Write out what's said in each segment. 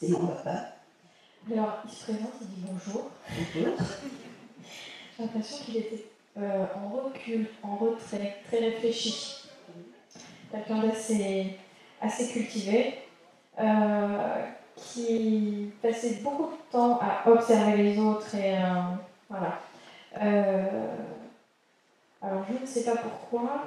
C'est mon papa. Alors, il se présente, il dit bonjour. Bonjour. J'ai l'impression qu'il était euh, en recul, en retrait, très réfléchi. Quelqu'un d'assez assez cultivé, euh, qui passait beaucoup de temps à observer les autres et euh, voilà. Alors je ne sais pas pourquoi,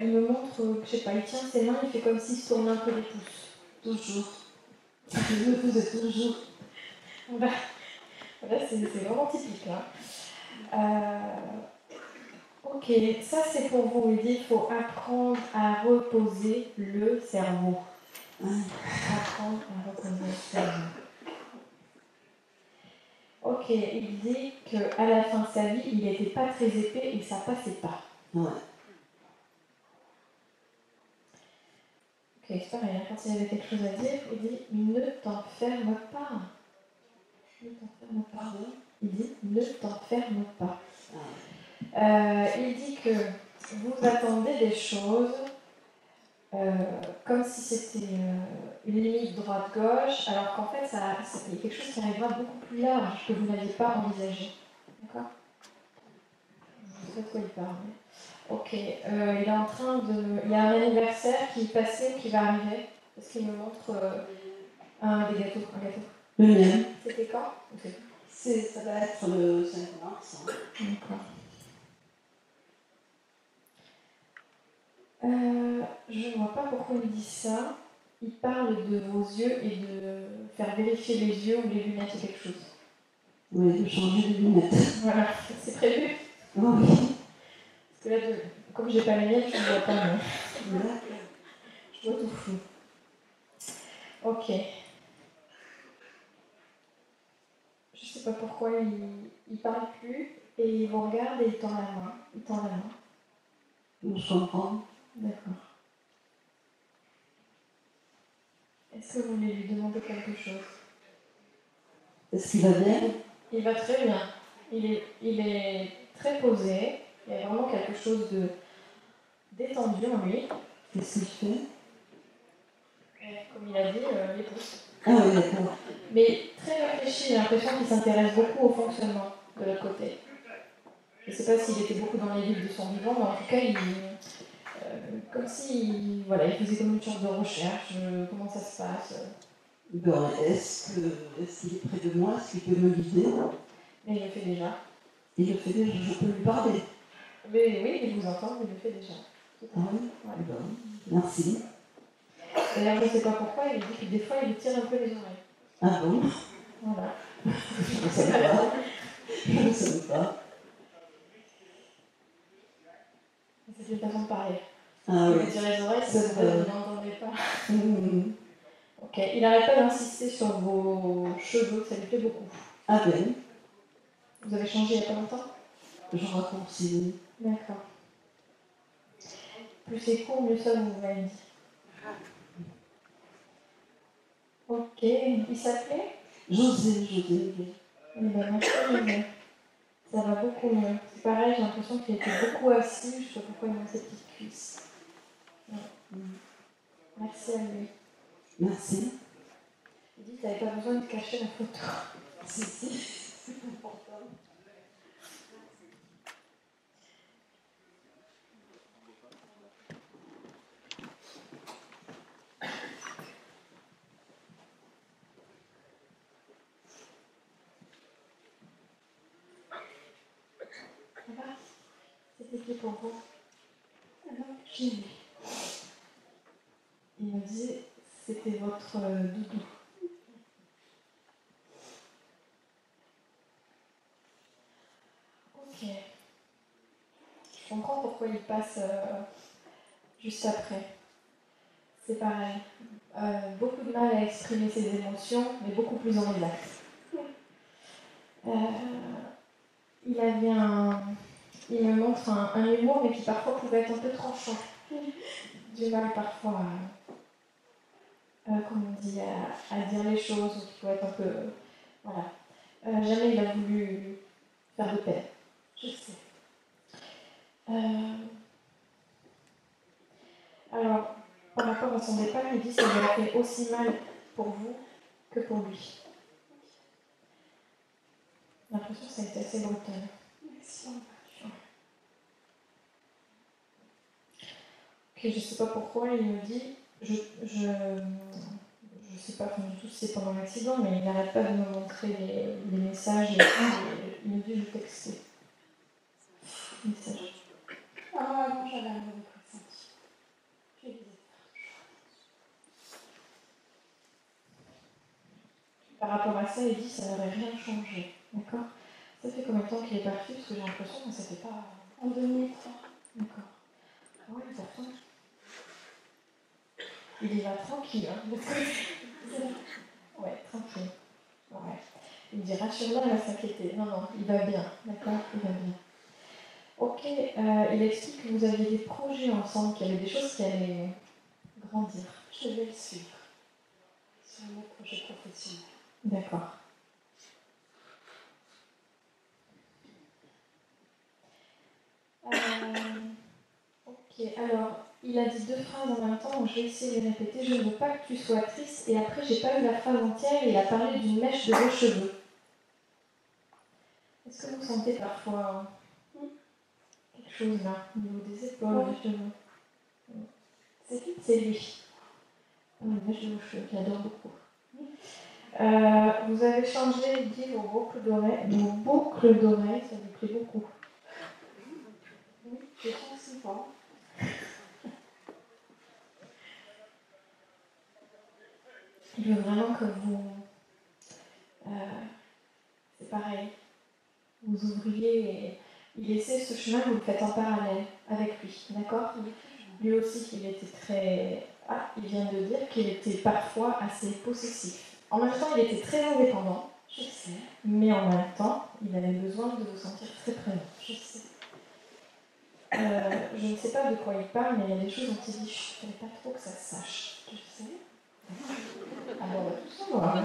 il me montre, je sais pas, il tient ses mains, il fait comme s'il se tournait un peu les pouces. Toujours. Toujours. Voilà, c'est vraiment typique là. Euh, ok, ça c'est pour vous. Il dit qu'il faut apprendre à reposer le cerveau. Apprendre à reposer le cerveau. Ok, il dit qu'à la fin de sa vie, il n'était pas très épais et ça passait pas. Ouais. Quand il avait quelque chose à dire, il dit ne t'enferme pas. Ne t'enferme pas. Il dit ne t'enferme pas. Ah, Euh, il dit que vous attendez des choses euh, comme si c'était euh, une limite droite-gauche, alors qu'en fait, ça- il y a quelque chose qui arrivera beaucoup plus large que vous n'aviez pas envisagé. D'accord? Je sais de quoi il parle. Ok, euh, il est en train de. Il y a un anniversaire qui est passé, qui va arriver, parce qu'il me montre euh, un des gâteaux. Un gâteau. Le mien. C'était quand? Ok. C'est, ça va être le 5 mars. hein. D'accord. Euh, je ne vois pas pourquoi il dit ça. Il parle de vos yeux et de faire vérifier les yeux ou les lunettes ou quelque chose. Oui, de changer de lunettes. Voilà, c'est prévu. Oui. Là, comme j'ai pas les miennes, je ne vois pas. Je vois tout flou. Ok. Je sais pas pourquoi il, il parle plus et il vous regarde et il tend la main. Il tend la main. On. D'accord. Est-ce que vous voulez lui demander quelque chose? Est-ce qu'il va bien Il va très bien. Il est, il est très posé. Il y a vraiment quelque chose de détendu en lui. Qu'est-ce qu'il fait? Et comme il a dit, euh, les pouces. Ah oui, d'accord. Mais très réfléchi, j'ai l'impression qu'il s'intéresse beaucoup au fonctionnement de l'autre côté. Je ne sais pas s'il était beaucoup dans les livres de son vivant, mais en tout cas, il, euh, comme si voilà, il faisait comme une sorte de recherche, euh, comment ça se passe. euh. Bon, est-ce, qu'il est près de moi Est-ce qu'il peut me guider? Mais il le fait déjà. Il le fait déjà, je peux lui parler. Mais oui, il vous entend, il le fait déjà. Ah Ouais. Bon, merci. D'ailleurs, je ne sais pas pourquoi, il dit que des fois, il lui tire un peu les oreilles. Ah bon? Voilà. Je ne savais pas. Je ne savais pas. C'est une façon de parler. Ah il oui. lui tire les oreilles, vrai. que vous n'entendez pas. Hum. Ok, il n'arrête pas d'insister sur vos cheveux, ça lui plaît beaucoup. Ah ben, Vous avez changé il n'y a pas longtemps? Je raccourcis. D'accord. Plus c'est court, mieux ça vous dit. Ok, il s'appelait José, José. Eh ben, merci, José. Ça va beaucoup mieux. C'est pareil, j'ai l'impression qu'il était beaucoup assis, je ne sais pas pourquoi il a ses petites cuisses. Ouais. Merci à lui. Merci. Il dit que tu n'avais pas besoin de cacher la photo. Si, si, c'est important. Va C'était pour vous Alors, j'ai lu. Il me dit c'était votre euh, doudou. Ok. Je comprends pourquoi il passe euh, juste après. C'est pareil. Euh, beaucoup de mal à exprimer ses émotions, mais beaucoup plus en relax. Il avait un. Il me montre un, humour, mais qui parfois pouvait être un peu tranchant. Du mal parfois à, à, comment on dit, à, dire les choses, ou qui pouvait être un peu. Voilà. Euh, jamais il a voulu faire de peine. Je sais. Euh, alors, par rapport à son départ, il dit ça lui a fait aussi mal pour vous que pour lui. L'impression que ça a été assez brutal. Merci. Ok, je sais pas pourquoi, il me dit, je, je, je sais pas du tout si c'est pendant l'accident, mais il n'arrête pas de me montrer les, les messages et, et il me dit de texter. Message. Ah non, j'avais un mauvais pressenti. Je Par rapport à ça, il dit ça n'aurait rien changé. D'accord Ça fait combien de temps qu'il est parti Parce que j'ai l'impression que ça fait pas. En 2003. D'accord. Ah ouais, pourtant. Il y va tranquille, hein. Ouais, tranquille. Ouais. Il dit rassure-la, elle va s'inquiéter. Non, non, il va bien. D'accord Il va bien. Ok, euh, il explique que vous aviez des projets ensemble, qu'il y avait des choses qui allaient grandir. Je vais le suivre. Sur mon projet professionnel. D'accord. Ok, alors, il a dit deux phrases en même temps, donc je vais essayer de les répéter. Je ne veux pas que tu sois triste. Et après, j'ai pas eu la phrase entière et il a parlé d'une mèche de vos cheveux. Est-ce que vous sentez parfois Hmm. quelque chose là, au niveau des épaules, Ouais. des cheveux C'est qui? C'est lui. Une mèche de vos cheveux, je l'adore beaucoup. Euh, vous avez changé, dit, vos boucles d'oreilles. Vos boucles d'oreilles, ça vous plaît beaucoup. J'ai 36 ans. Il veut vraiment que vous. euh, c'est pareil. Vous ouvriez et il essaie ce chemin, vous le faites en parallèle avec lui, d'accord? Lui aussi, il était très. Ah, il vient de dire qu'il était parfois assez possessif. En même temps, il était très indépendant, Je sais, mais en même temps, il avait besoin de vous sentir très présent. je sais. Euh, je ne sais pas de quoi il parle, mais il y a des choses dont il dit il ne pas trop que ça se sache. Je sais. Ah bon, on va tout savoir.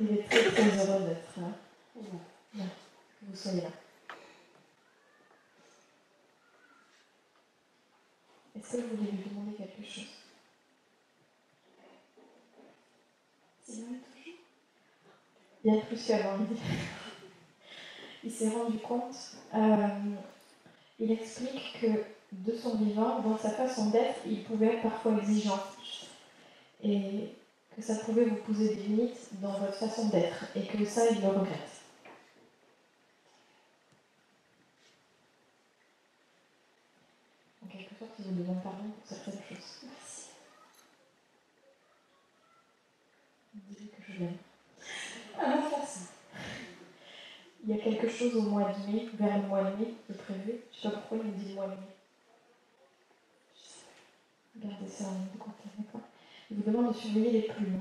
Il est très très heureux d'être là, que vous soyez là. Est-ce que vous voulez lui demander quelque chose? Il y a plus qu'avant, il dit. Il s'est rendu compte, euh, il explique que de son vivant, dans sa façon d'être, il pouvait être parfois exigeant. Et que ça pouvait vous poser des limites dans votre façon d'être. Et que ça, il le regrette. En quelque sorte, il vous demande pardon pour certaines choses. Merci. Que je. On va faire ça. Il y a quelque chose au mois de mai, vers le mois de mai, de prévu. Je sais pas pourquoi il me dit le mois de mai. Gardez ça en côté, d'accord Il vous demande de surveiller les plumes.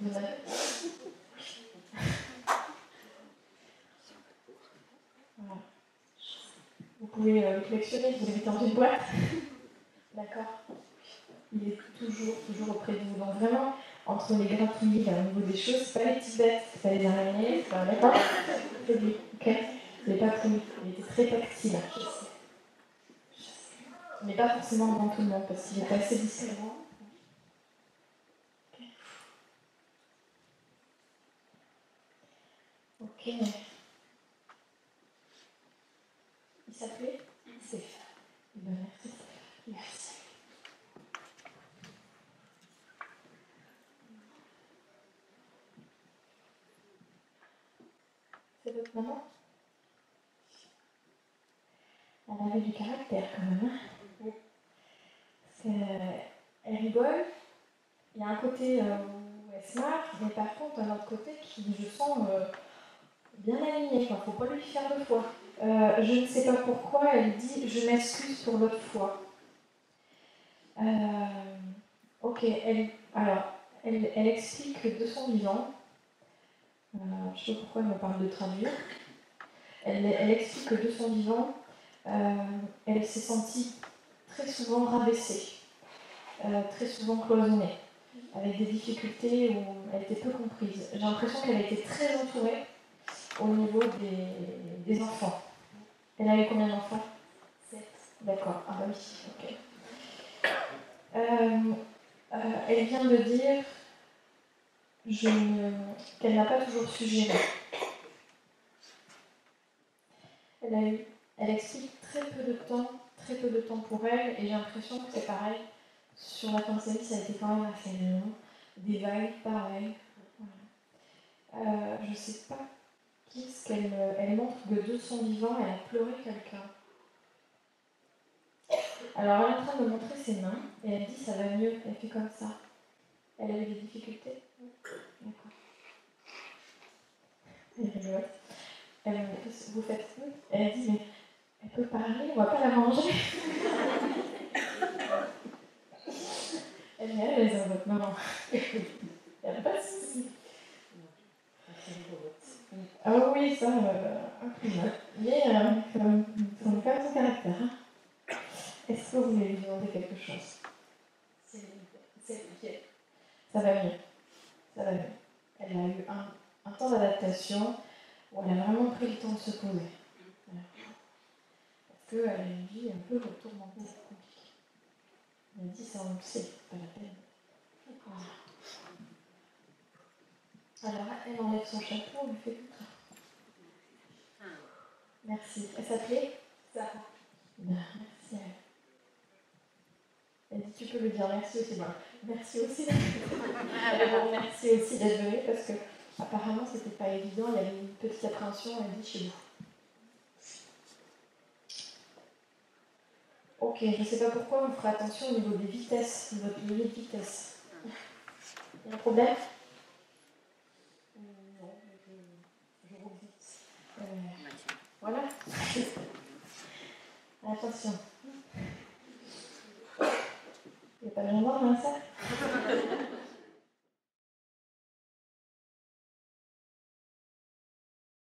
Vous avez- Voilà. Vous pouvez euh, le collectionner, vous le mettez dans une boîte. D'accord Il est toujours, toujours auprès de vous. Donc vraiment, entre les gratouillis là, au niveau des choses, c'est pas les petites bêtes, c'est pas les araignées, c'est pas d'accord C'est lui, ok Il n'est pas pris, il était très tactile. Je sais. Mais pas forcément devant tout le monde, parce qu'il est assez bon. Ok. Il s'appelait ben, merci. Merci. C'est votre maman Elle avait du caractère quand même. Hein euh, elle rigole. Il y a un côté euh, où elle se marre, mais par contre, un autre côté qui, je sens, euh, bien aligné. Il ne faut pas lui faire deux fois. Euh, je ne sais pas pourquoi elle dit Je m'excuse pour l'autre fois. Ok, elle, alors, elle, elle explique que de son vivant, euh, je ne sais pas pourquoi elle me parle de traduire. Elle, elle explique que de son vivant, euh, elle s'est sentie très souvent rabaissée, euh, très souvent cloisonnée, avec des difficultés où elle était peu comprise. J'ai l'impression qu'elle a été très entourée au niveau des, des enfants. Elle avait combien d'enfants? Sept. D'accord, ah bah oui, ok. Elle vient de dire je qu'elle n'a pas toujours su gérer. Elle, a elle explique très peu de temps, très peu de temps pour elle, et j'ai l'impression que c'est pareil. Sur la fin ça a été quand même assez long. Des vagues, pareil. Euh, je ne sais pas qu'est-ce qu'elle elle montre que de son vivant, elle a pleuré quelqu'un. Alors elle est en train de montrer ses mains et elle dit ça va mieux, elle fait comme ça. Elle a eu des difficultés D'accord. Elle. Elle, vous faites Elle dit mais elle peut parler, on va pas la manger. elle dit elle est votre maman. Il n'y a pas de souci. Ah oui, ça, euh, Mais euh, son caractère. Hein. Est-ce que vous voulez lui demander quelque chose? C'est Ça va mieux. Mieux. Elle a eu un, temps d'adaptation où elle a vraiment pris le temps de se poser. Parce qu'elle a une vie un peu tourmentée, c'est compliqué. Elle a dit ça, on le sait, pas la peine. Alors, elle enlève son chapeau, on lui fait tout ça. Merci. Elle s'appelait Sarah. Merci à elle. Elle dit, tu peux lui dire merci aussi. Bon, merci aussi d'être merci aussi d'être venu parce que apparemment c'était pas évident, il y avait une petite appréhension, elle dit chez vous. Ok, je ne sais pas pourquoi on fera attention au niveau des vitesses, de votre niveau de vitesse. Il y a un problème? Non, je, je roule vite. Euh, voilà. Attention. Il n'y a